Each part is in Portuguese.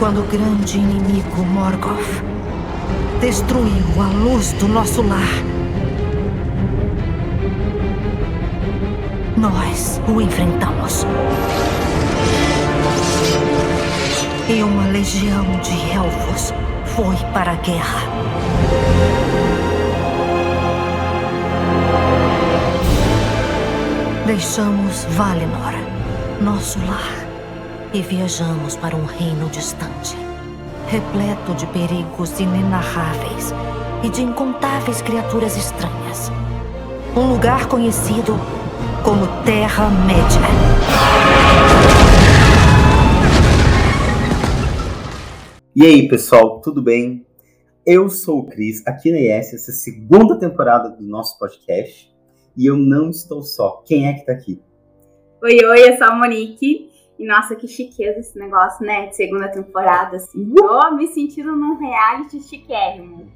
quando o grande inimigo Morgoth destruiu a luz do nosso lar. Nós o enfrentamos. E uma legião de elfos foi para a guerra. Deixamos Valinor, nosso lar, e viajamos para um reino distante, repleto de perigos inenarráveis e de incontáveis criaturas estranhas. Um lugar conhecido como Terra-média. E aí, pessoal, tudo bem? Eu sou o Cris, aqui na IES, essa é a segunda temporada do nosso podcast. E eu não estou só. Quem é que tá aqui? Oi, oi, eu sou a Monique. E nossa, que chiqueza esse negócio, né? De segunda temporada, assim. Tô me sentindo num reality chiquérrimo.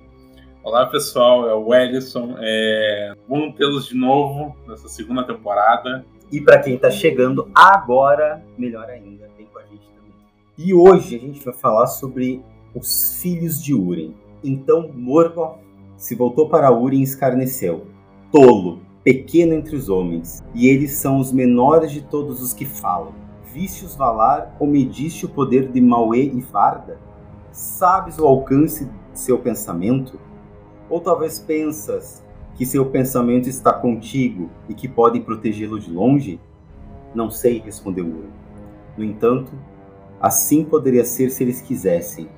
Olá, pessoal. É o Ellison. É... Bom tê-los de novo nessa segunda temporada. E para quem tá chegando agora, melhor ainda, vem com a gente também. E hoje a gente vai falar sobre os filhos de Uren. Então, Morgoth se voltou para Uren e escarneceu. Tolo, pequeno entre os homens, e eles são os menores de todos os que falam. Vistes Valar ou mediste o poder de Mauê e Varda? Sabes o alcance de seu pensamento? Ou talvez pensas que seu pensamento está contigo e que pode protegê-lo de longe? Não sei, respondeu Ur. No entanto, assim poderia ser se eles quisessem,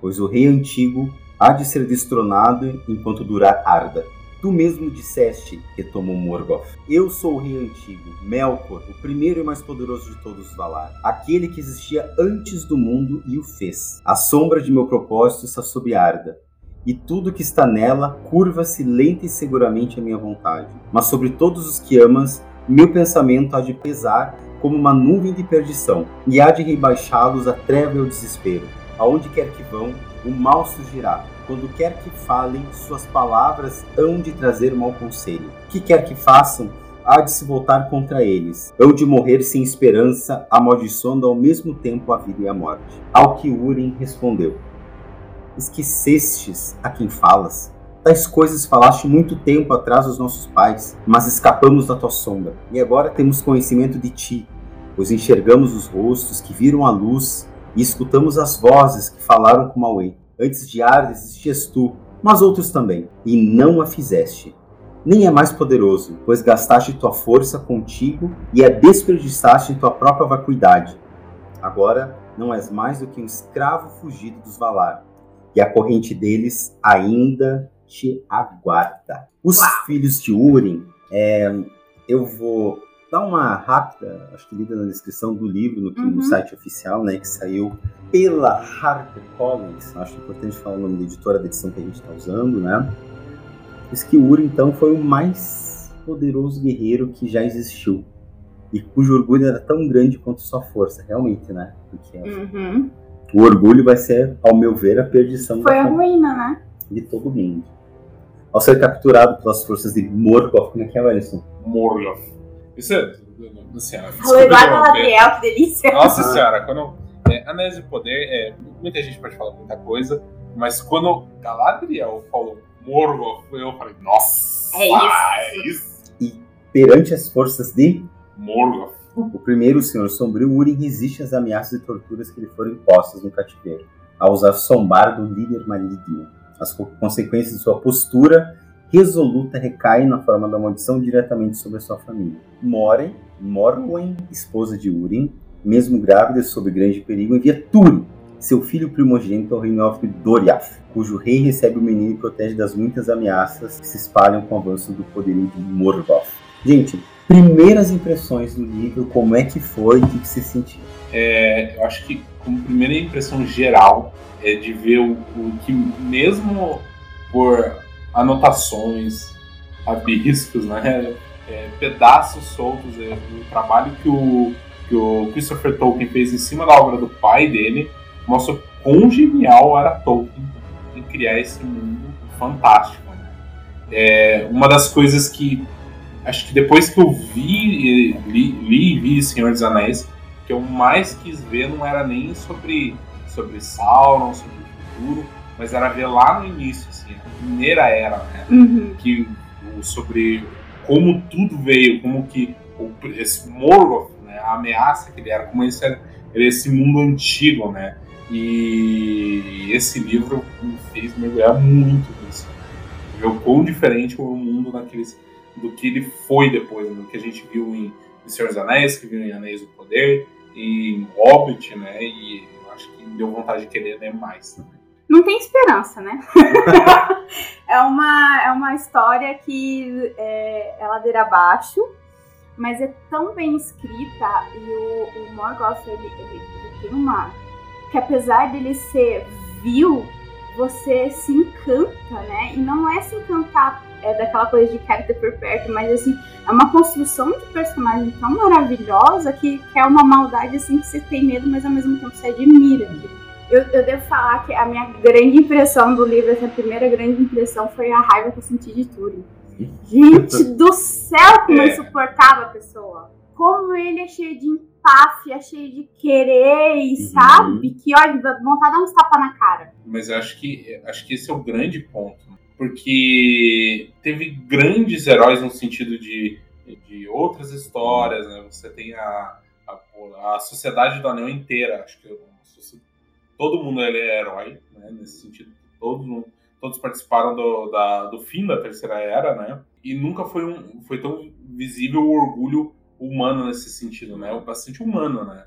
pois o rei antigo há de ser destronado enquanto durar Arda. Tu mesmo disseste, retomou Morgoth. Eu sou o rei antigo, Melkor, o primeiro e mais poderoso de todos os Valar. Aquele que existia antes do mundo e o fez. A sombra de meu propósito está sob Arda. E tudo que está nela curva-se lenta e seguramente à minha vontade. Mas sobre todos os que amas, meu pensamento há de pesar como uma nuvem de perdição, e há de rebaixá-los à treva e ao desespero. Aonde quer que vão, o mal surgirá, quando quer que falem, suas palavras hão de trazer mau conselho. Que quer que façam, há de se voltar contra eles. Hão de morrer sem esperança, amaldiçoando ao mesmo tempo a vida e a morte. Ao que Urim respondeu: Esquecestes a quem falas? Tais coisas falaste muito tempo atrás aos nossos pais, mas escapamos da tua sombra. E agora temos conhecimento de ti, pois enxergamos os rostos que viram a luz e escutamos as vozes que falaram com Mauê. Antes de Arda existias tu, mas outros também, e não a fizeste. Nem é mais poderoso, pois gastaste tua força contigo e a desperdiçaste em tua própria vacuidade. Agora não és mais do que um escravo fugido dos Valar, e a corrente deles ainda te aguarda. Os Uau. filhos de Urim, é, eu vou dar uma rápida, acho que lida na descrição do livro no, no Uhum. site oficial, né, que saiu pela HarperCollins. Acho importante falar o nome da editora da edição que a gente está usando, né? Diz que Uri, então, foi o mais poderoso guerreiro que já existiu. E cujo orgulho era tão grande quanto sua força, realmente, né? Porque Uhum. o orgulho vai ser, ao meu ver, a perdição Foi da a ruína, né? de todo mundo. Ao ser capturado pelas forças de Morgoth, como é que é, Alisson? Morgoth. Isso é. Assim, Falou igual a. Galadriel, que delícia. Nossa Ah. senhora, quando. É, Anéis de Poder, é, muita gente pode falar muita coisa, mas quando Galadriel falou Morgoth, eu falei, nossa! É isso. É isso! Perante as forças de Morgoth. o primeiro, o Senhor Sombrio, Urim resiste às ameaças e torturas que lhe foram impostas no cativeiro, ao usar sombar do líder maligno. As co- consequências de sua postura resoluta recaem na forma da maldição diretamente sobre a sua família. Moren, Morwen, esposa de Urim, mesmo grávida sob grande perigo, envia Túrin, seu filho primogênito ao reino de Doriath, cujo rei recebe o menino e protege das muitas ameaças que se espalham com o avanço do poderio de Morgoth. Gente, primeiras impressões do livro, como é que foi, o que, que você sentiu? É, eu acho que, como primeira impressão geral, é de ver o, o que, mesmo por anotações, rabiscos, né, é, pedaços soltos, é, o trabalho que o, que o Christopher Tolkien fez em cima da obra do pai dele, mostra quão genial era Tolkien em criar esse mundo fantástico. né. É, uma das coisas que acho que depois que eu vi, li, li e vi Senhor dos Anéis, que eu mais quis ver não era nem sobre, sobre Sauron, sobre o futuro, mas era ver lá no início, assim, a primeira era, né? Uhum. Que, sobre como tudo veio, como que o, esse Morgoth, né, a ameaça que ele era, como esse era, esse mundo antigo, né? E esse livro me fez mergulhar muito nisso. Ver o quão diferente foi o mundo naqueles, do que ele foi depois, do que a gente viu em, em Senhor dos Anéis, que viu em Anéis do Poder, e em Hobbit, né? E acho que deu vontade de querer ler mais também. Não tem esperança, né? é, uma, é uma história que é, é ladeira abaixo, mas é tão bem escrita e o, o Morgoth, ele, ele, ele tem uma... que apesar dele ser vil, você se encanta, né? E não é se encantar é, daquela coisa de quero ter por perto, mas assim, é uma construção de personagem tão maravilhosa que, que é uma maldade assim que você tem medo, mas ao mesmo tempo você admira. Eu, eu devo falar que a minha grande impressão do livro, essa primeira grande impressão, foi a raiva que eu senti de Turing. Gente do céu, como eu É. suportava a pessoa. Como ele é cheio de empáfia, é cheio de querer, e Uhum. sabe? Que, olha, vontade de dar uns tapas na cara. Mas acho que, acho que esse é o grande ponto. Porque teve grandes heróis no sentido de, de outras histórias, né? Você tem a, a, a Sociedade do Anel inteira. Acho que eu- todo mundo ele é herói, né? Nesse sentido. Todo todos participaram do, da- do fim da Terceira Era, né? E nunca foi, um, foi tão visível o orgulho humano nesse sentido, né? O bastante humano, né?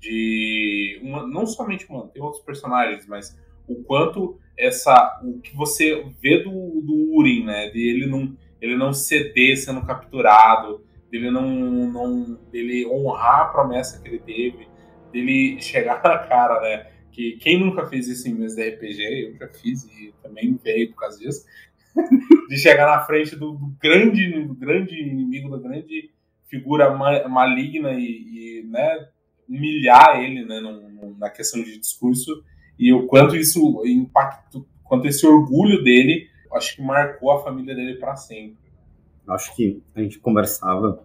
De uma, não somente humano, tem outros personagens, mas o quanto essa o que você vê do, do Urim, né? De ele não ele não ceder sendo capturado, dele não não dele honrar a promessa que ele teve, dele chegar na cara, né? Que quem nunca fez isso em mesa de RPG, eu já fiz e também veio por causa disso. de chegar na frente do, do grande do grande inimigo, da grande figura ma- maligna e, e, né, humilhar ele né, num- na questão de discurso e o quanto isso impactou, quanto esse orgulho dele, acho que marcou a família dele para sempre. Acho que a gente conversava.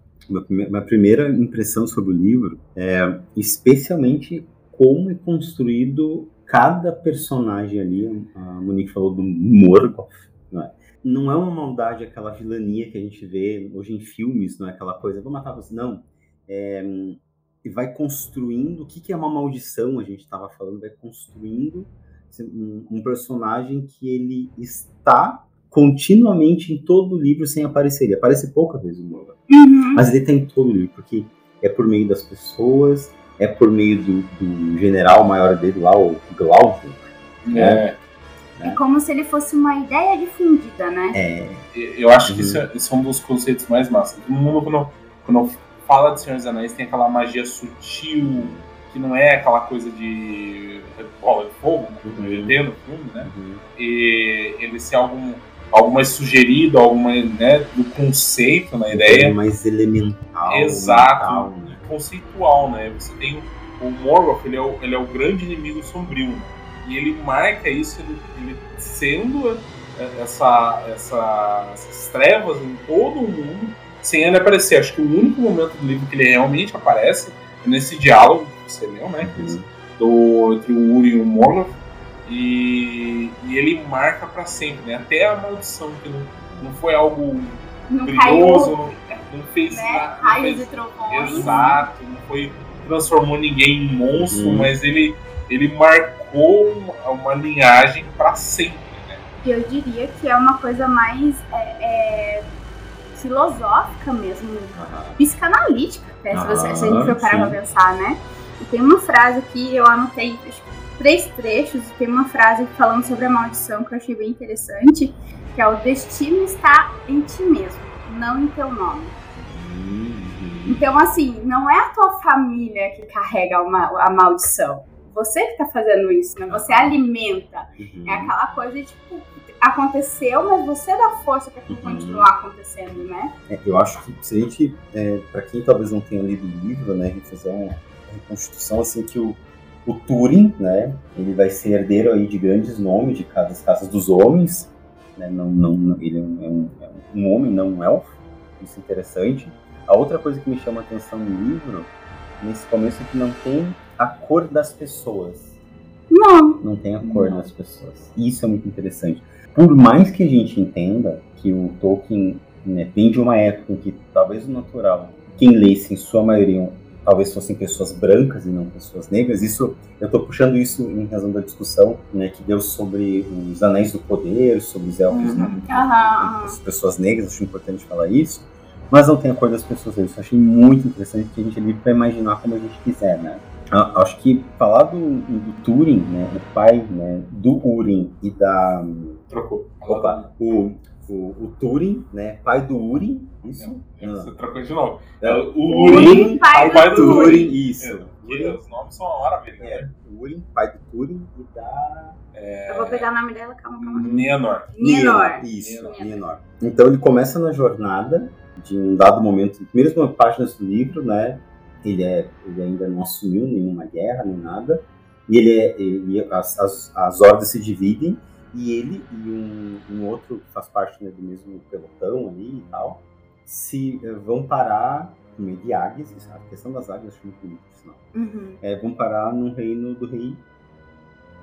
Minha primeira impressão sobre o livro é especialmente como é construído cada personagem ali. A Monique falou do Morgoth, não é? Não é uma maldade aquela vilania que a gente vê hoje em filmes, não é aquela coisa, vou matar você. Não. É, e vai construindo. O que, que é uma maldição? A gente estava falando, vai construindo um, um personagem que ele está continuamente em todo o livro sem aparecer. Ele aparece pouca vez no Morgoth, Uhum. mas ele está em todo o livro, porque é por meio das pessoas, é por meio do, do general maior dele lá, o Glauco. É, É como se ele fosse uma ideia difundida, né? É, eu acho que Uhum. isso é, esse é um dos conceitos mais massas. Todo mundo, quando, quando fala de Senhor dos Anéis, tem aquela magia sutil, que não é aquela coisa de bola de fogo, né? Uhum. Ele tem no filme, né? uhum, e ele ser algum, algo mais sugerido, algo mais, né, do conceito na é ideia, mais elemental. Exato. mental, né? Conceitual, né? Você tem o, Morgoth, ele é o, ele é o grande inimigo sombrio, né? e ele marca isso, ele, ele sendo é, essa, essa, essas trevas em todo o mundo, sem ele aparecer. Acho que o único momento do livro que ele realmente aparece é nesse diálogo que você leu, né? Uhum. do, entre o Uri e o Morgoth. E, e ele marca pra sempre, né? Até a maldição, que não, não foi algo Não brilhoso, caiu, não, não fez né? nada. não Raios fez- e trovões. Exato, não foi transformou ninguém em monstro, Uhum. mas ele, ele marcou uma, uma linhagem pra sempre. Né? Eu diria que é uma coisa mais é, é, filosófica mesmo, Aham. psicanalítica, até, se, você, se a gente Ah, for parar pra pensar, né? E tem uma frase aqui, eu anotei acho três trechos, e tem uma frase falando sobre a maldição que eu achei bem interessante, que é o destino está em ti mesmo, não em teu nome. Uhum. Então, assim, não é a tua família que carrega uma, a maldição. Você que tá fazendo isso, né? Você alimenta. Uhum. É aquela coisa de, tipo, aconteceu, mas você dá força pra que Uhum. continuar acontecendo, né? É, eu acho que se a gente, é, para quem talvez não tenha lido o livro, né, a gente fazer uma reconstrução assim que o, o Turing, né, ele vai ser herdeiro aí de grandes nomes de cada- das casas dos homens, né, não, não, não- ele é um, é um- é um homem, não um elfo, isso é interessante. A outra coisa que me chama a atenção no livro, nesse começo, é que não tem a cor das pessoas. Não. Não tem a cor nas pessoas. Isso é muito interessante. Por mais que a gente entenda que o Tolkien né, vem de uma época em que talvez o natural, quem lesse em sua maioria talvez fossem pessoas brancas e não pessoas negras. Isso eu estou puxando isso em razão da discussão né, que deu sobre os Anéis do Poder, sobre os elfos, Uhum. né, as pessoas negras. Acho importante falar isso. Mas não tem a cor das pessoas negras. Eu achei muito interessante que a gente é livre para imaginar como a gente quiser, né? Acho que falar do, do Túrin, né, o pai né, do Urim e da Trocou. Opa, o, o, o Túrin, né? Pai do Urim, isso? Você Ah. trocou de novo. É, o Urim, Urim, pai pai do do Túrin, Urim. isso. É, porque os nomes são uma maravilha, É, né? o Urim, pai do Túrin e da Eu vou pegar o nome dela, calma, calma. Nienor. Nienor. Isso. Nienor. Então ele começa na jornada de um dado momento, primeiras páginas do livro, né? Ele, é, ele ainda não assumiu nenhuma guerra, nem nada. E ele é, ele- as, as, as hordas se dividem e ele e um, um outro que faz parte né, do mesmo pelotão ali e tal, se eh, vão parar no meio de águias, a questão das águias eu acho muito bonito, sinal. Uhum. É, vão parar no reino do rei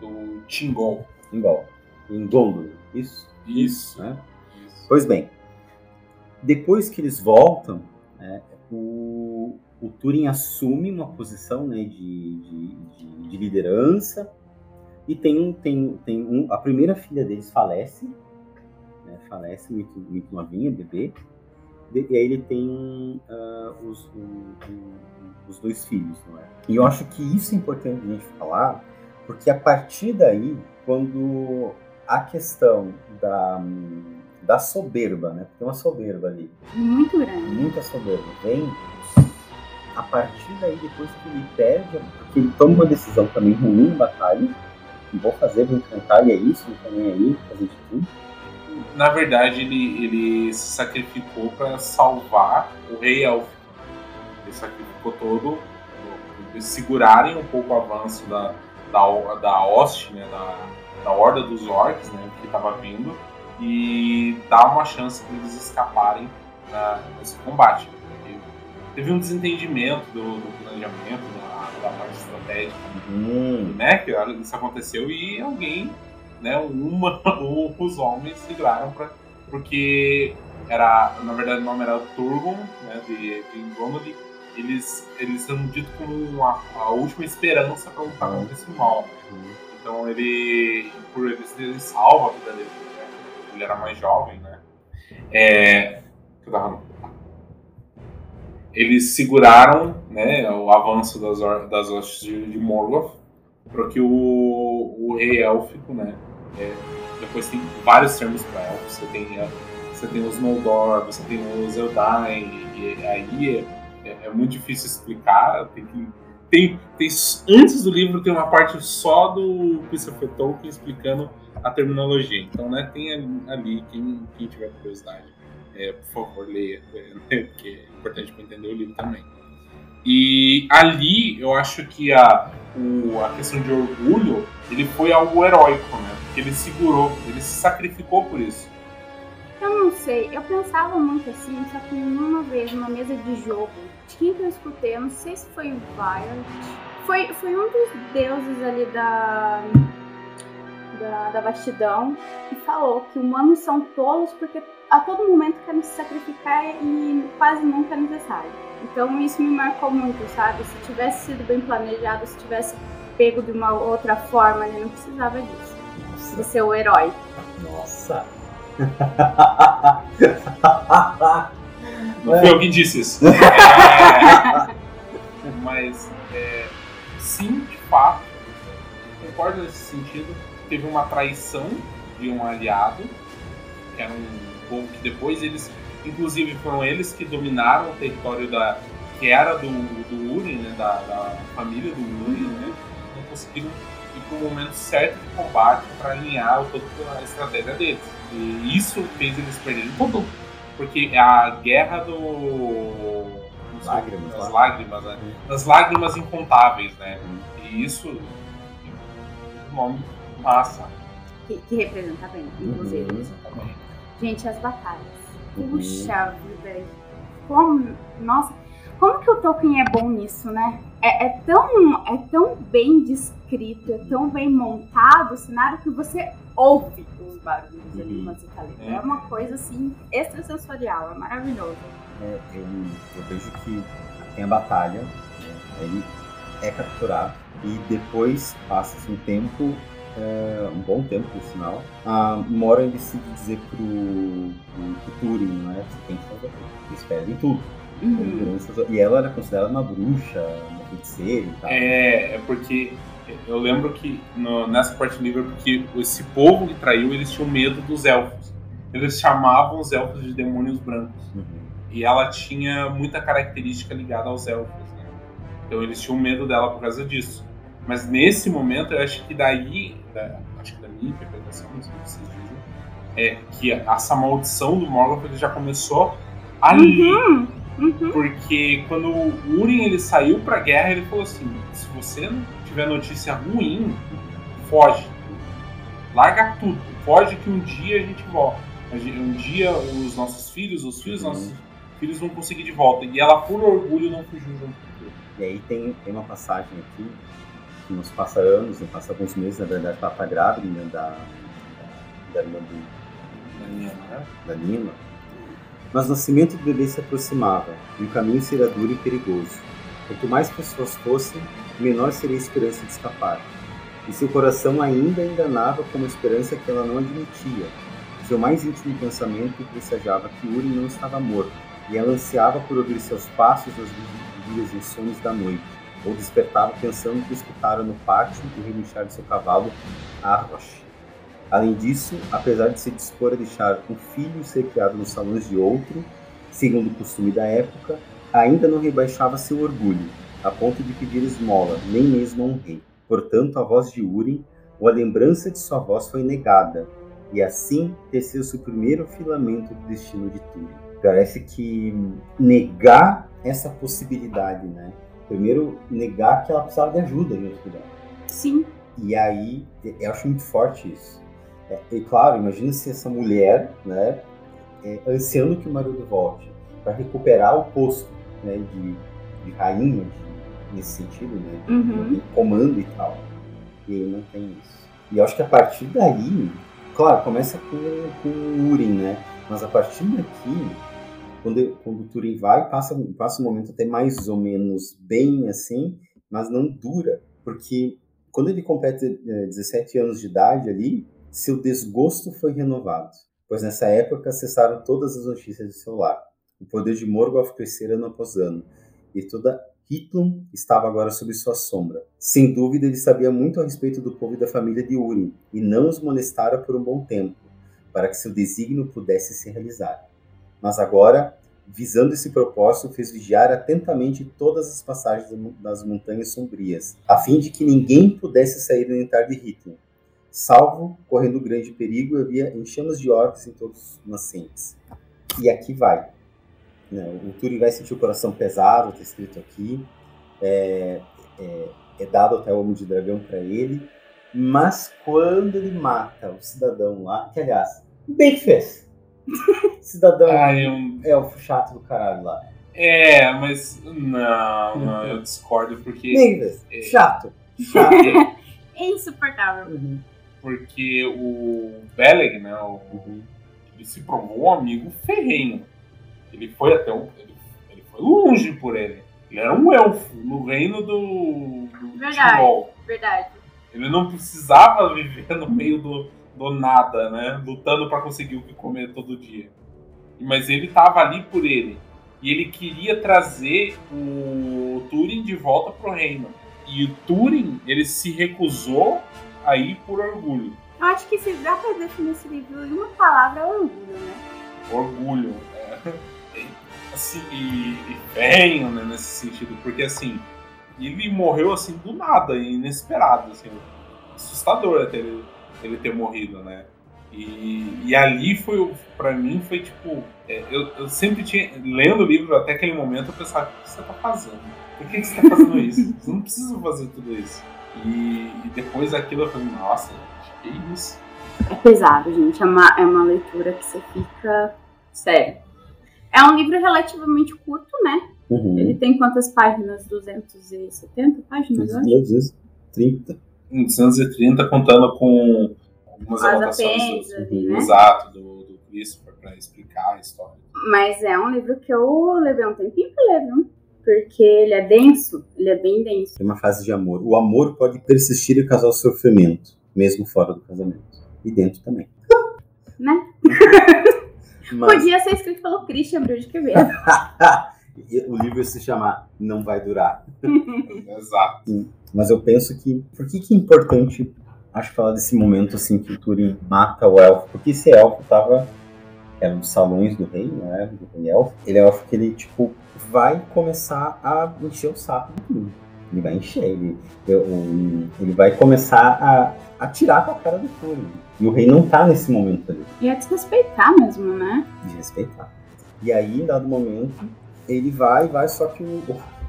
Do Tingol. Ingol, em Gondolin, isso? Isso. Né? Isso. Pois bem, depois que eles voltam, né, o, o Turing assume uma posição né, de, de, de- de liderança e tem um, tem, tem um, a primeira filha deles falece, né, falece muito, muito novinha, bebê, e aí ele tem ah, os, o- o- os dois filhos, não é? E eu acho que isso é importante a gente falar, porque a partir daí, quando a questão da, da soberba, né? Tem uma soberba ali, Muito grande. muita soberba, vem a partir daí, depois que ele perde, porque ele toma uma decisão também ruim em batalha, vou fazer, vou enfrentar, e é isso, não nem aí, fazer de tudo. Na verdade, ele, ele se sacrificou para salvar o rei Elfo. Ele sacrificou todo, eles segurarem um pouco o avanço da, da, da hoste, né, da, da horda dos orcs, né, que estava vindo, e dar uma chance para eles escaparem na, nesse combate. Teve um desentendimento do, do planejamento, da, da parte estratégica. Hum, né, que isso aconteceu e alguém, né, uma, ou os homens seguraram para porque era, na verdade o nome era Turgon, né, de, de eles eles são dito como a, a última esperança para lutar contra esse mal. Então ele, por eles terem salvo a vida dele, né, ele era mais jovem, né, é, que eu tava eles seguraram né, o avanço das, das hostes de, de Morgoth para que o, o rei élfico, né, é, depois tem vários termos para elfos, você tem, você tem os Noldor, você tem os Eldain, e, e aí é, é- é muito difícil explicar, tem que tem, tem, antes do livro tem uma parte só do Christopher Tolkien explicando a terminologia. Então, né, tem ali, quem, quem tiver curiosidade, é, por favor, leia, né, porque é importante para entender o livro também. E ali eu acho que a, o- a questão de orgulho ele foi algo heróico, né? Porque ele segurou, ele se sacrificou por isso. Eu não sei, eu pensava muito assim, só que uma vez, numa mesa de jogo, de quem que eu escutei, eu não sei se foi o Violet, foi, foi um dos deuses ali da, da, da vastidão, que falou que humanos são tolos porque a todo momento querem se sacrificar e quase nunca é necessário. Então isso me marcou muito, sabe? Se tivesse sido bem planejado, se tivesse pego de uma outra forma, ele não precisava disso. De ser o herói. Nossa! Não foi eu que disse isso. É, mas, é, sim, de fato, concordo nesse sentido. Teve uma traição de um aliado, que era um povo que depois eles, inclusive foram eles que dominaram o território da que era do, do Urim, né, da, da família do Urim, né, não conseguiram ir para o momento certo de combate para alinhar toda a estratégia deles. E isso fez eles perderem tudo. Porque a guerra do. Lágrimas, das lá. lágrimas, né? Das lágrimas incontáveis, né? E isso. Um nome massa Que, que representa bem, inclusive. Uhum. também. Gente, as batalhas. Uhum. Puxa vida. Como. Nossa, como que o Tolkien é bom nisso, né? É, é tão, é tão bem descrito, é tão bem montado o cenário que você ouve os barulhos ali quando você tá lendo. É. é uma coisa assim extrasensorial, é maravilhoso. É, eu, eu, vejo que tem a batalha, né? ele é capturado e depois passa-se um tempo é, um bom tempo, por sinal, a Moran decide dizer pro, pro, pro Turing, não é? Você tem que fazer Eles pedem tudo. Uhum. E ela era considerada uma bruxa, uma feiticeira e tal. É, é porque eu lembro que no, nessa parte do livro, porque esse povo que traiu, eles tinham medo dos elfos. Eles chamavam os elfos de demônios brancos. Uhum. E ela tinha muita característica ligada aos elfos. Né? Então eles tinham medo dela por causa disso. Mas nesse momento, eu acho que daí, da, acho que da minha interpretação, não sei o que vocês dizem, é que essa maldição do Morgoth ele já começou ali. Uhum, uhum. Porque quando o Urim ele saiu pra guerra, ele falou assim: se você não tiver notícia ruim, foge. Larga tudo. Foge que um dia a gente volta. Um dia os nossos filhos, os filhos dos nossos filhos vão conseguir de volta. E ela, por orgulho, não fugiu junto com E aí tem, tem uma passagem aqui nos passa anos, nos passa alguns meses, na verdade, ela está grávida né, da, da irmã do, da Nina, né? Da Nina. Mas o nascimento do bebê se aproximava e o caminho seria duro e perigoso. Quanto mais pessoas fossem, menor seria a esperança de escapar. E seu coração ainda enganava com uma esperança que ela não admitia. Seu mais íntimo pensamento pressagiava que Uri não estava morto, e ela ansiava por ouvir seus passos nas vigílias insônias da noite ou despertava pensando que escutara no pátio o relinchar de seu cavalo a rocha. Além disso, apesar de se dispor a deixar um filho ser criado nos salões de outro, segundo o costume da época, ainda não rebaixava seu orgulho, a ponto de pedir esmola, nem mesmo a um rei. Portanto, a voz de Urim, ou a lembrança de sua voz foi negada, e assim teceu-se o primeiro filamento do destino de Túrin. Parece que negar essa possibilidade, né? Primeiro negar que ela precisava de ajuda em outro lugar. Sim. E aí, eu acho muito forte isso. É, e claro, imagina se essa mulher, né, é, ansiando que o marido volte para recuperar o posto né, de, de rainha, de, nesse sentido, né, uhum. de comando e tal. E aí não tem isso. E eu acho que a partir daí, claro, começa com, com o Urim, né, mas a partir daqui quando, quando o Turing vai, passa, passa um momento até mais ou menos bem assim, mas não dura, porque quando ele completa 17 anos de idade ali, seu desgosto foi renovado, pois nessa época cessaram todas as notícias do seu lar. O poder de Morgoth crescera ano após ano, e toda Hitlum estava agora sob sua sombra. Sem dúvida, ele sabia muito a respeito do povo e da família de Urim, e não os molestara por um bom tempo, para que seu desígnio pudesse se realizar mas agora, visando esse propósito, fez vigiar atentamente todas as passagens das montanhas sombrias, a fim de que ninguém pudesse sair do entrar de ritmo, salvo, correndo grande perigo, havia enxamas de orcs em todos os nascentes. E aqui vai. Né? O Turi vai sentir o coração pesado, está escrito aqui. É, é, é dado até o Homem de Dragão para ele. Mas quando ele mata o cidadão lá, que aliás, bem que fez Cidadão ah, eu... é o chato do caralho lá. É, mas não, não, eu discordo porque. Negas, é... chato. Chato. é insuportável. Uhum. Porque o Beleg, né? O, uhum. Ele se provou um amigo ferrenho. Ele foi até um. Ele, ele, foi longe por ele. Ele era um elfo no reino do. do verdade, verdade. Ele não precisava viver no meio do, do nada, né? Lutando para conseguir o que comer todo dia. Mas ele tava ali por ele. E ele queria trazer o Turing de volta pro reino. E o Turing, ele se recusou a ir por orgulho. Eu acho que se dá pra definir esse livro em uma palavra, é orgulho, né? Orgulho. É. Assim, e, e venho, né, nesse sentido. Porque, assim, ele morreu, assim, do nada, inesperado, assim. Assustador até ele ele ter morrido, né? E, e ali foi, para mim, foi tipo. É, eu, eu, sempre tinha. Lendo o livro até aquele momento, eu pensava: o que você tá fazendo? Por que, que você tá fazendo isso? Você não precisa fazer tudo isso. E, e depois daquilo eu falei: nossa, gente, que isso? É pesado, gente. É uma, é uma leitura que você fica. Sério. É um livro relativamente curto, né? Uhum. Ele tem quantas páginas? 270 páginas, 200. 230. Em 230, contando com algumas As anotações do, do né? exato do, do Christopher para explicar a história. Mas é um livro que eu levei um tempinho pra ler, viu? Porque ele é denso, ele é bem denso. Tem uma fase de amor. O amor pode persistir e causar sofrimento, mesmo fora do casamento. E dentro também. Né? Mas Podia ser escrito pelo Christian Bril de Quevedo. O livro se chama Não Vai Durar. Exato. Mas eu penso que. Por que, que é importante, acho, falar desse momento assim que o Turing mata o elfo? Porque esse elfo tava. Era nos salões do rei, né? Do rei elfo. Ele é elfo que ele, tipo, vai começar a encher o saco do Turing. Ele vai encher, ele, ele vai começar a atirar com a cara do Turing. E o rei não tá nesse momento ali E é desrespeitar mesmo, né? de respeitar. E aí, em dado momento, ele vai, vai, só que o.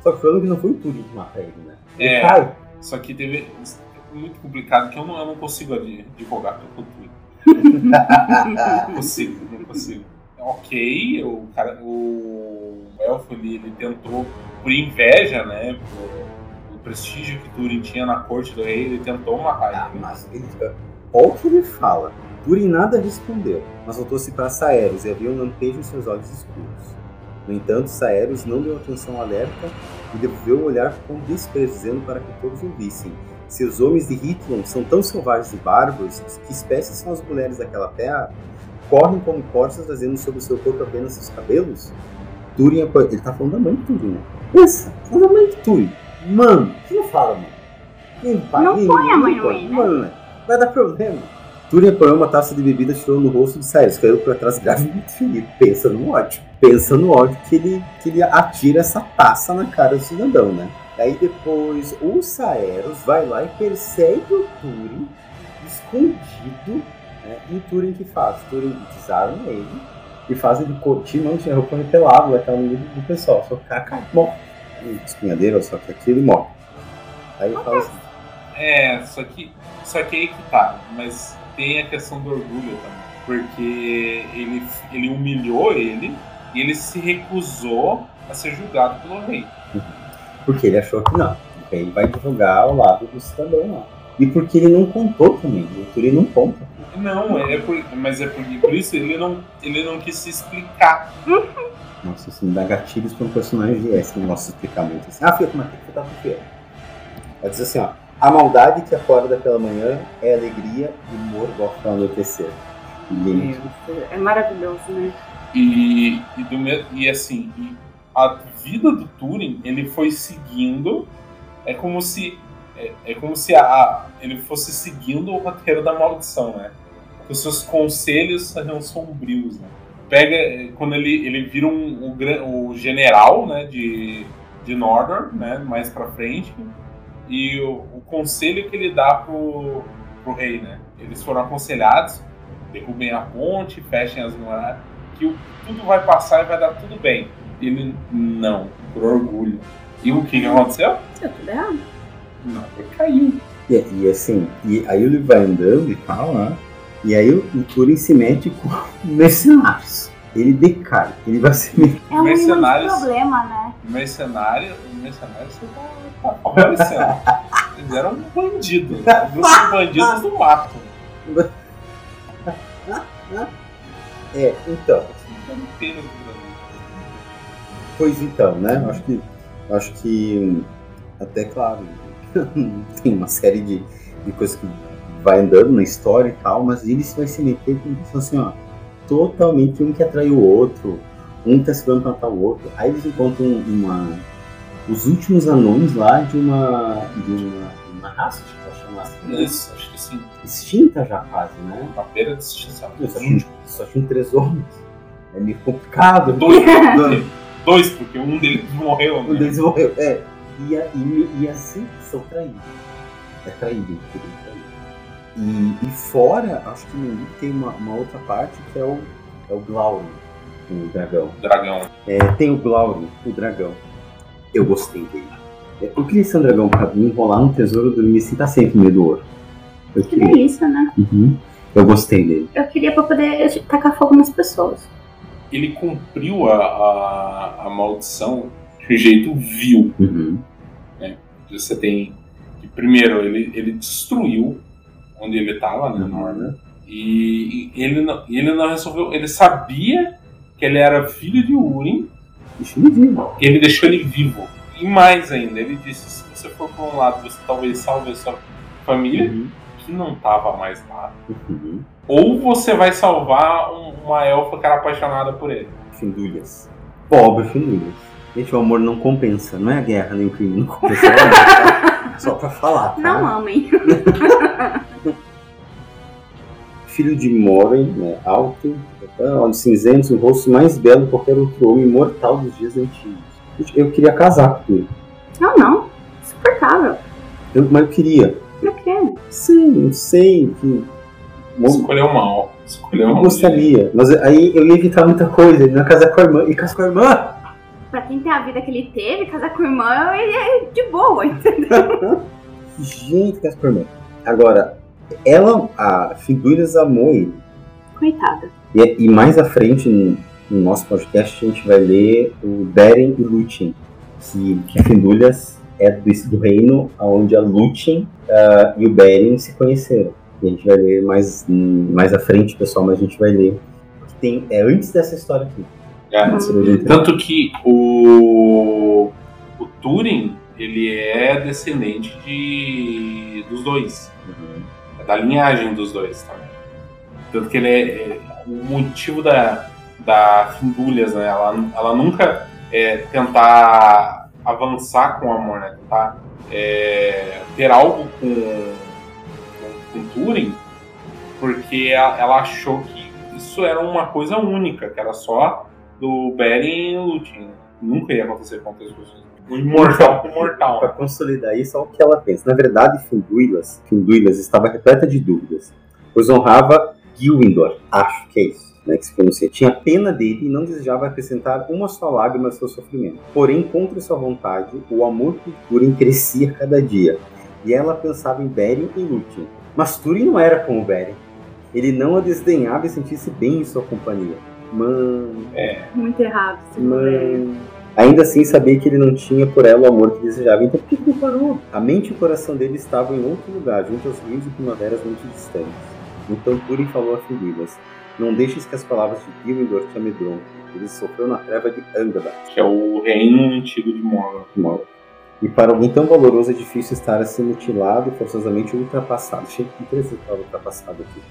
Só que o que não foi o Turing que mata ele, né? Ele É. cai. Só que teve. é Muito complicado que eu não, eu não consigo ad- divulgar pelo Twitter. Não consigo, não consigo. Ok, o cara, o elfo ali, ele tentou, por inveja, né? Por, o prestígio que Turing tinha na corte do rei, ele tentou matar Ah, ele. mas ele, olha o que ele fala. Turing nada respondeu, mas voltou-se para Saeros e havia um lampejo em seus olhos escuros. No entanto, Saeros não deu atenção ao alerta e devolveu o olhar com desprezo, dizendo para que todos ouvissem. Se os homens de Hitlon são tão selvagens e bárbaros, que espécies são as mulheres daquela terra? Correm como corças, trazendo sobre o seu corpo apenas seus cabelos? Turing, apo- ele tá falando da mãe de Turing, né? Pensa, tá falando da mãe de Turing. Mano, o que não fala, mano? Nem pai, Não põe a mãe no meio, né? Mano, vai dar problema. Turing apoiou uma taça de bebida, tirou no rosto de Saeros, caiu para trás gravemente ferido. Pensa no ódio. Pensa no ódio que ele, que ele atira essa taça na cara do cidadão, né? Aí depois o Saeros vai lá e persegue o Turing, escondido, né? E o Turing que faz? Turing desarma ele e faz ele curtir, não tinha roupa repelado, vai estar no meio do pessoal. Só que o morre. Um espinhadeiro, só que aqui ele morre. Aí ele fala assim, É, só que, só que aí que tá. Mas tem a questão do orgulho também. Porque ele, ele humilhou ele e ele se recusou a ser julgado pelo rei. Porque ele achou que não. O rei vai divulgar ao lado do cidadão lá. E porque ele não contou também. O Turing não conta. Não, é por, mas é por, por isso ele não, ele não quis se explicar. Nossa, isso me dá gatilhos para um personagem de S. Não gosto de explicar muito assim. Ah, filho, como é que você tá com feio? Vai dizer assim, ó. A maldade que acorda pela manhã é alegria e Morgoth ao anoitecer. Lindo. É maravilhoso, né? E, e, do, e assim, e a vida do Turing, ele foi seguindo. É como se. É, é como se a, ele fosse seguindo o roteiro da maldição, né? Os seus conselhos seriam sombrios, né? Pega. é, Quando ele, ele vira um, gran- o general, né? De, de Northern, né? Mais pra frente. E o, o conselho que ele dá pro, pro rei, né? Eles foram aconselhados, derrubem a ponte, fechem as muralhas, que o- tudo vai passar e vai dar tudo bem. Ele, não, por orgulho. E o que, que aconteceu? Deu tudo errado. Não, ele caiu. E, e assim, e aí ele vai andando e tal, né? E aí o, o Turing se mete com mercenários. Ele decai, ele vai se meter. É um Mercenários. problema, né? Mercenário, mercenário você tá, tá aparecendo. Eles eram bandidos, né? Eles são bandidos do mato. É, então. Pois então, né? Acho que, acho que até claro, tem uma série de, de coisas que vai andando na história e tal, mas ele se vai se meter com isso assim, ó, totalmente um que atrai o outro, um tá se dando matar o outro. Aí eles encontram uma os últimos anões lá de uma de uma, uma raça, pra chamar assim, Isso, acho que sim. extinta já quase, né? Uma beira de extinção. Tinha, só tinha três homens. É meio complicado. Dois, dois, porque um deles morreu, Um né? deles morreu. É. E, e, e assim são traídos. É traído, é traído. E, e fora, acho que no livro tem uma, uma outra parte que é o, é o Glaurung, o dragão. Dragão. É, tem o Glaurung, o dragão. Eu gostei dele. Eu queria ser um dragão pra me enrolar no tesouro e dormir assim, tá sempre no meio do ouro. Eu Que queria. delícia, né? Uhum. Eu gostei dele. Eu queria pra poder tacar fogo nas pessoas. Ele cumpriu a, a, a maldição de um jeito vil. Uhum. Você tem primeiro ele, ele destruiu onde ele estava, né, Uhum. E, e ele, não, ele não resolveu. Ele sabia que ele era filho de Urim, Deixa ele vivo. e ele deixou ele vivo. E mais ainda, ele disse: se você for por um lado, você talvez salve a sua família, Uhum. Que não estava mais lá. Uhum. Ou você vai salvar um- uma elfa que era apaixonada por ele. Findulhas. Pobre Findulhas. Gente, o amor não compensa. Não é a guerra nem o crime. Não compensa. É tá? Só pra falar, tá? Não amem. Filho de Moren, né, alto, olhos cinzentos, o rosto mais belo que qualquer outro homem mortal dos dias antigos. Eu queria casar com ele. Não, não. Insuportável. Eu, mas eu queria. Por quê? Sim, não sei. Que... Bom, Escolheu mal. Escolheu eu mal. gostaria. Mas aí eu ia evitar muita coisa. Ele não ia casar com a irmã. E casar com a irmã? Pra quem tem a vida que ele teve, casar com o irmão, ele é de boa, entendeu? Gente, casar com a irmã. Agora, ela, a Figuras amou ele. Coitada. E, e mais à frente, no, no nosso podcast, a gente vai ler o Beren e Lúthien, que, que a Findulhas é do, do reino onde a Lúthien ah, e o Beren se conheceram. E a gente vai ler mais, mais à frente, pessoal, mas a gente vai ler. Que tem, é antes dessa história aqui. É. Tanto que o, o Turing, ele é descendente de, dos dois. Uhum. É da linhagem dos dois também. Tanto que ele é, é- o motivo da, da Findulhas, né? Ela, ela nunca é tentar avançar com o amor, né? Tentar é, ter algo com, com, com Turing, porque ela, ela achou que isso era uma coisa única, que era só do Beren e o Lúthien. Nunca ia acontecer com outras pessoas. Imortal com mortal. Para consolidar isso, olha o que ela pensa. Na verdade, Finduilas, Finduilas estava repleta de dúvidas, pois honrava Gilwindor, acho que é isso, né, que se pronuncia. Tinha pena dele e não desejava acrescentar uma só lágrima ao seu sofrimento. Porém, contra sua vontade, o amor por Túrin crescia cada dia, e ela pensava em Beren e Lúthien. Mas Túrin não era como Beren. Ele não a desdenhava e sentia-se bem em sua companhia. Mano, Muito errado. Mãe. Ainda assim, sabia que ele não tinha por ela o amor que desejava. Então, por que não parou? A mente e o coração dele estavam em outro lugar, junto aos rios e primaveras muito distantes. Então, Turin falou a Filidas: Não deixes que as palavras de Gilmindor te amedrontem. Ele sofreu na treva de Angada. Que é o reino antigo de Morgoth. E para alguém tão valoroso é difícil estar assim mutilado e forçosamente ultrapassado. Achei interessante falar ultrapassado aqui.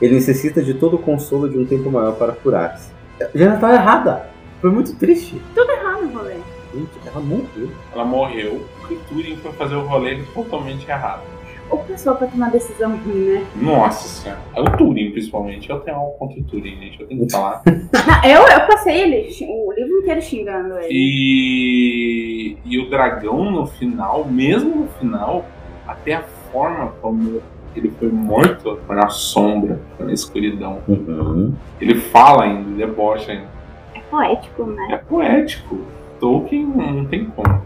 Ele necessita de todo o consolo de um tempo maior para curar-se. Já estava errada. Foi muito triste. Errado, rolê. Gente, ela morreu. Ela morreu porque Turing foi fazer o rolê totalmente errado. Ou pessoa pra tomar decisão ruim, né? Nossa senhora. É o Turing, principalmente. Eu tenho algo contra o Turing, gente. Eu tenho que falar. Não, eu, eu passei ele, o livro inteiro xingando ele. E, e o dragão no final, mesmo no final, até a forma como ele foi morto foi na sombra, foi na escuridão. Uhum. Ele fala ainda, ele debocha ainda. É poético, né? É poético. Tolkien não tem como.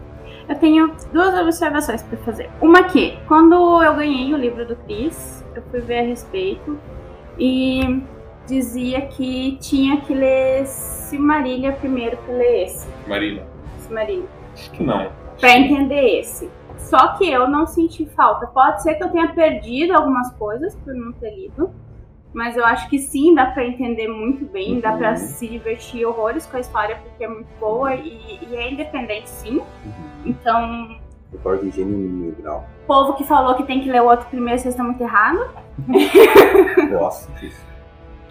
Eu tenho duas observações pra fazer. Uma que, quando eu ganhei o livro do Chris, eu fui ver a respeito e dizia que tinha que ler Silmarillion primeiro pra ler esse. Marília. Silmarillion. Acho que não. Pra entender esse. Só que eu não senti falta. Pode ser que eu tenha perdido algumas coisas por não ter lido. Mas eu acho que sim, dá pra entender muito bem, dá pra Uhum. se divertir horrores com a história, porque é muito boa e, e é independente sim. Então, Concordo em gênero no grau. o povo que falou que tem que ler o outro primeiro, vocês estão muito errados. Gosto disso.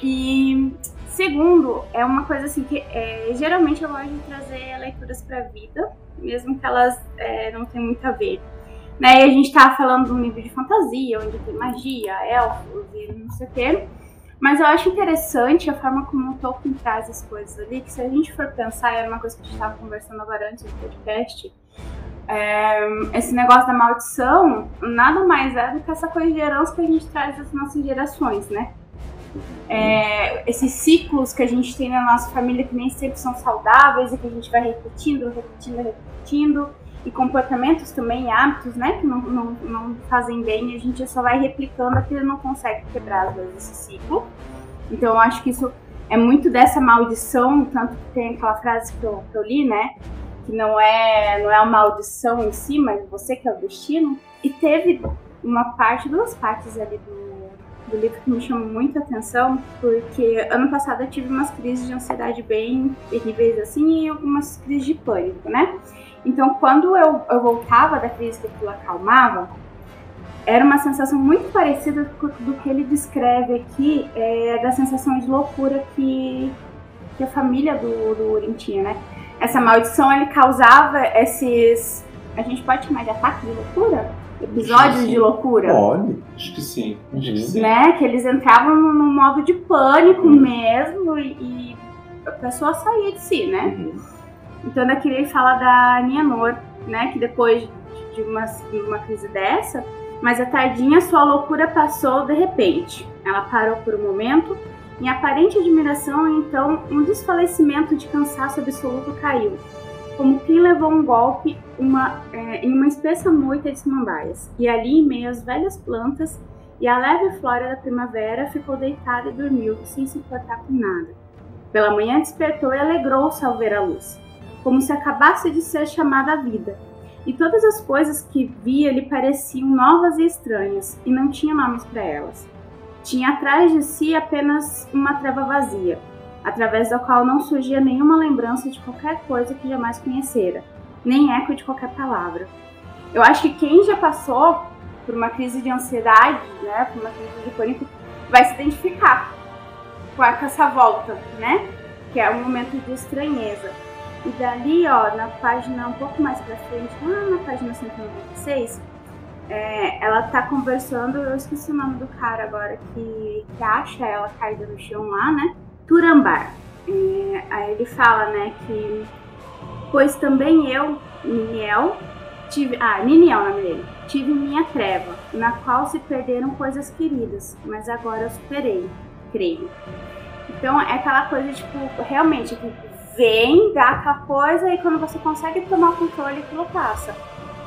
E segundo, é uma coisa assim que é, geralmente eu gosto de trazer leituras pra vida, mesmo que elas é, não tenham muito a ver. Né? E a gente tá falando de um livro de fantasia, onde tem magia, elfos e não sei o quê. Mas eu acho interessante a forma como o Tolkien traz as coisas ali, que se a gente for pensar, era uma coisa que a gente estava conversando agora antes do podcast, é, esse negócio da maldição nada mais é do que essa coisa de herança que a gente traz das nossas gerações, né? É, esses ciclos que a gente tem na nossa família que nem sempre são saudáveis e que a gente vai repetindo, repetindo, repetindo. E comportamentos também, hábitos, né, que não, não, não fazem bem, e a gente só vai replicando e não consegue quebrar, às vezes, esse ciclo. Então, eu acho que isso é muito dessa maldição, tanto que tem aquela frase que eu, que eu li, né, que não é, não é uma maldição em si, mas você que é o destino. E teve uma parte, duas partes ali do, do livro que me chamam muito a atenção, porque ano passado eu tive umas crises de ansiedade bem terríveis assim e algumas crises de pânico, né? Então, quando eu, eu voltava da crise que aquilo acalmava, era uma sensação muito parecida do que ele descreve aqui, é, da sensação de loucura que, que a família do, do Urim tinha, né? Essa maldição, ele causava esses... A gente pode chamar de ataque de loucura? Episódios de loucura? Pode. Acho que sim. Acho que Uhum. sim. Né? Que eles entravam no, no modo de pânico mesmo e, e a pessoa saía de si, né? Uhum. Então daqui ele fala da Nienor, né? Que depois de uma, uma crise dessa, mas a tardinha sua loucura passou de repente. Ela parou por um momento, em aparente admiração, então um desfalecimento de cansaço absoluto caiu, como quem levou um golpe uma, é, em uma espessa moita de samambaias. E ali, em meio às velhas plantas e à leve flora da primavera, ficou deitada e dormiu, sem se importar com nada. Pela manhã despertou e alegrou-se ao ver a luz como se acabasse de ser chamada à vida. E todas as coisas que via lhe pareciam novas e estranhas, e não tinha nomes para elas. Tinha atrás de si apenas uma treva vazia, através da qual não surgia nenhuma lembrança de qualquer coisa que jamais conhecera, nem eco de qualquer palavra. Eu acho que quem já passou por uma crise de ansiedade, né, por uma crise de pânico, vai se identificar com essa volta, né? Que é um momento de estranheza. E dali, ó, na página um pouco mais pra frente, lá na página 196, é, ela tá conversando, eu esqueci o nome do cara agora, que, que acha ela caída no chão lá, né? Turambar. É, aí ele fala, né, que pois também eu, Niniel, tive. Ah, Niniel, o nome dele. Tive minha treva, na qual se perderam coisas queridas, mas agora eu superei, creio. Então é aquela coisa, tipo, realmente, que vem, dá aquela coisa e quando você consegue tomar o controle, aquilo passa.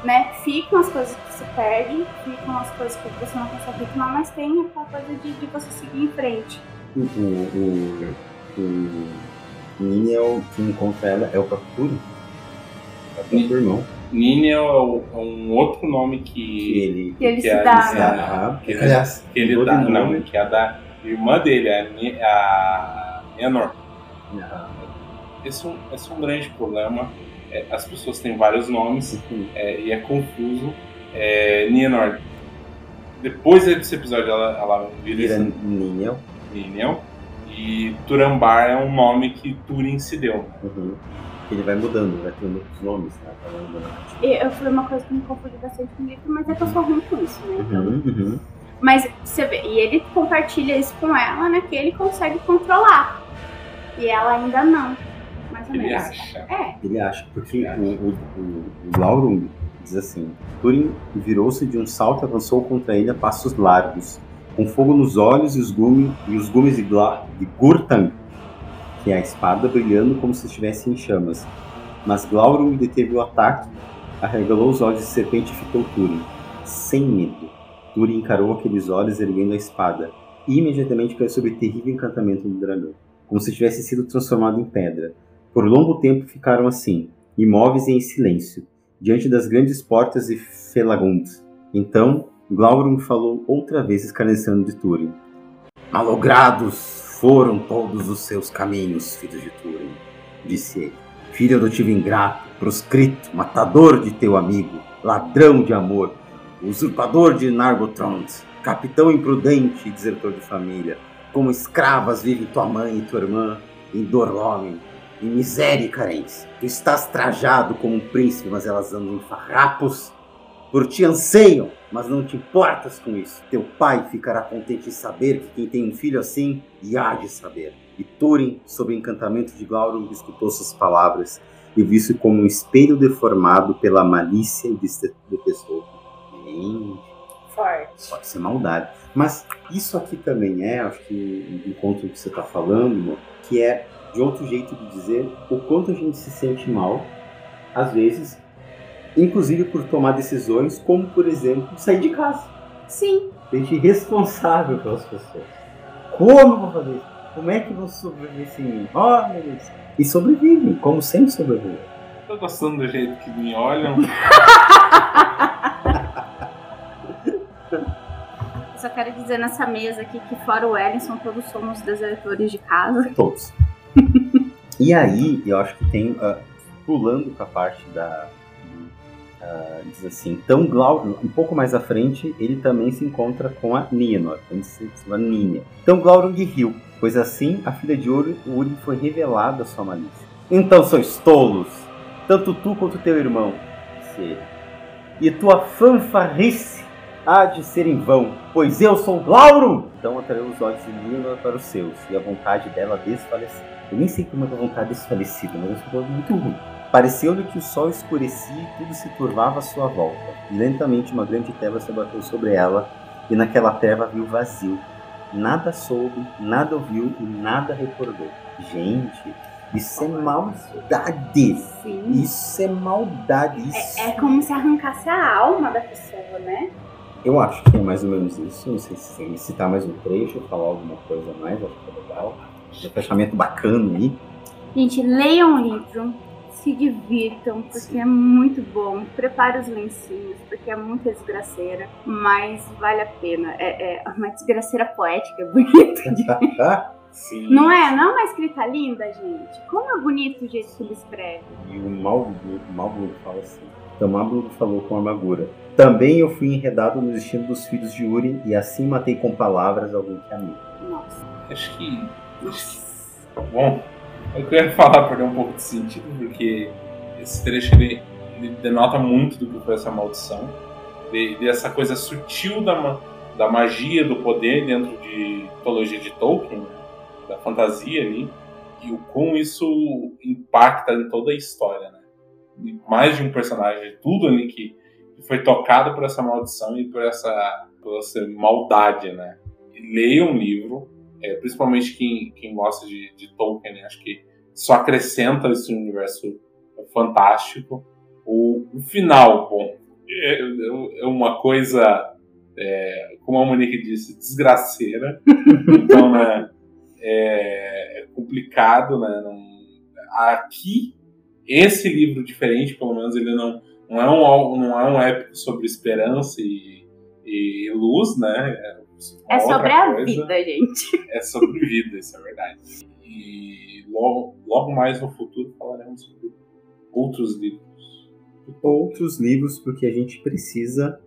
Né? Ficam as coisas que se perdem, ficam as coisas que você não consegue tomar, mas tem aquela coisa de, de você seguir em frente. O, o, o, que encontra ela é o próprio Turi. É o próprio irmão. Niniel é é um outro nome Que que, ele. Que ele que se a- dá. né? Ah, que ele- aliás, que ele dá. de Não, nome. que é a da irmã dele, a, a Enor. Ah, Esse é um, esse é um grande problema. É, as pessoas têm vários nomes uhum. é, e é confuso. É, Nienor, depois desse episódio, ela, ela vira Vira esse Niniel. Niniel. E Turambar é um nome que Turin se deu. Uhum. Ele vai mudando, vai tendo outros nomes. E eu foi uma coisa que me confundiu bastante com o livro, mas é que eu sou ruim com isso, né? Então, Uhum, uhum. Mas você vê, e ele compartilha isso com ela, né? Que ele consegue controlar. E ela ainda não. Mais ou Ele menos. acha. É, Ele acha, porque o, o, o, o Laurung diz assim: Turin virou-se de um salto e avançou contra ele a passos largos, com fogo nos olhos e os, gume, e os gumes de, Gla, de Gurtang, que é a espada brilhando como se estivesse em chamas. Mas Glaurung deteve o ataque, arregalou os olhos de serpente e ficou Turin, sem medo. Turin encarou aqueles olhos erguendo a espada, e imediatamente caiu sobre o terrível encantamento do dragão, como se tivesse sido transformado em pedra. Por longo tempo ficaram assim, imóveis e em silêncio, diante das grandes portas de Felagund. Então, Glaurung falou outra vez escarnecendo de Túrin. Malogrados foram todos os seus caminhos, filhos de Túrin, disse ele. Filho adotivo ingrato, proscrito, matador de teu amigo, ladrão de amor, usurpador de Nargothrond, capitão imprudente e desertor de família, como escravas vivem tua mãe e tua irmã em Dorlomen, em miséria e carência. Tu estás trajado como um príncipe, mas elas andam em farrapos. Por ti anseiam, mas não te importas com isso. Teu pai ficará contente em saber que quem tem um filho assim, e há de saber. E Túrin, sob o encantamento de Glaurung, escutou suas palavras e viu-se como um espelho deformado pela malícia e detestou. Gente, forte. pode ser maldade. Mas isso aqui também é, acho que encontro que você está falando, que é de outro jeito de dizer o quanto a gente se sente mal, às vezes, inclusive por tomar decisões, como por exemplo, sair de casa. Sim, gente responsável pelas pessoas. Como vou fazer isso? Como é que vou sobreviver sem mim? Oh, meu Deus. E sobrevivem, como sempre sobrevivem. Tô gostando do jeito que me olham. Eu só quero dizer nessa mesa aqui que fora o Ellison, todos somos desertores de casa. Todos. E aí, eu acho que tem, uh, pulando para a parte da. Uh, diz assim, então Glaurung, um pouco mais à frente, ele também se encontra com a Nienor, chama Ninha. Então Glaurung riu, pois assim a filha de Urim foi revelada a sua malícia. Então sois tolos, tanto tu quanto teu irmão. E tua fanfarrice há de ser em vão, pois eu sou Glaurung! Então atraiu os olhos de Nienor para os seus, e a vontade dela desfaleceu. Eu nem sei como é que a vontade desfalecida, mas eu estou muito ruim. Pareceu-lhe que o sol escurecia e tudo se turvava à sua volta. E lentamente uma grande treva se abateu sobre ela, e naquela treva viu vazio. Nada soube, nada ouviu e nada recordou. Gente, isso é maldade! Sim. Isso é maldade! Isso... É, é como se arrancasse a alma da pessoa, né? Eu acho que é mais ou menos isso. Não sei se citar mais um trecho, falar alguma coisa a mais, acho que é legal. Um fechamento bacana aí. Gente, leiam o livro, se divirtam, porque é muito bom. Prepare os lencinhos, porque é muita desgraceira, mas vale a pena. É, é uma desgraceira poética, bonita. de- Sim. Não é? Não é uma escrita linda, gente? Como é bonito o jeito que ele escreve. E o Malbludo fala assim. Então Malbludo falou com amargura. Também eu fui enredado no destino dos filhos de Uri e assim matei com palavras alguém que amei. Nossa. Acho que. Nossa. Bom, eu queria falar perdeu um pouco de sentido, porque esse trecho ele, ele denota muito do que foi essa maldição. De, dessa coisa sutil da, da magia, do poder dentro de mitologia de Tolkien, né? da fantasia ali, e o como isso impacta em toda a história, né? E mais de um personagem, tudo ali que, que foi tocado por essa maldição e por essa, por essa maldade, né? Leia um livro, é, principalmente quem, quem gosta de, de Tolkien, né? acho que só acrescenta esse universo fantástico. O, o final, bom, é, é- é uma coisa, é, como a Monique disse, desgraceira. Então, né, é, é complicado, né? Não- aqui, esse livro diferente, pelo menos, ele não, não, é, um, não é um épico sobre esperança e, e luz, né? uma É sobre outra a coisa vida, gente. é sobre vida, isso é verdade. E logo, logo mais no futuro falaremos sobre outros livros. Outros livros, porque a gente precisa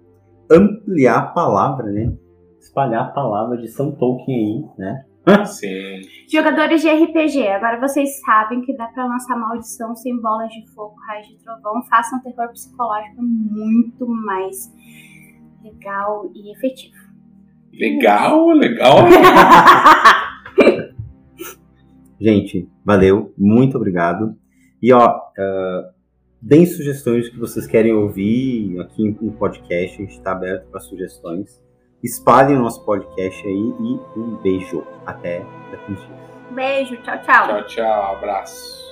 ampliar a palavra, né? Espalhar a palavra de São Tolkien aí, né? Sim. Jogadores de RPG, agora vocês sabem que dá pra lançar maldição sem bolas de fogo, raios de trovão. Façam um terror psicológico muito mais legal e efetivo. Legal, legal. Gente, valeu, muito obrigado. E ó, ah, deem sugestões que vocês querem ouvir aqui no podcast, a gente está aberto para sugestões. Espalhem o nosso podcast aí e um beijo. Até daqui uns dias. Beijo, tchau, tchau. tchau, tchau. Abraço.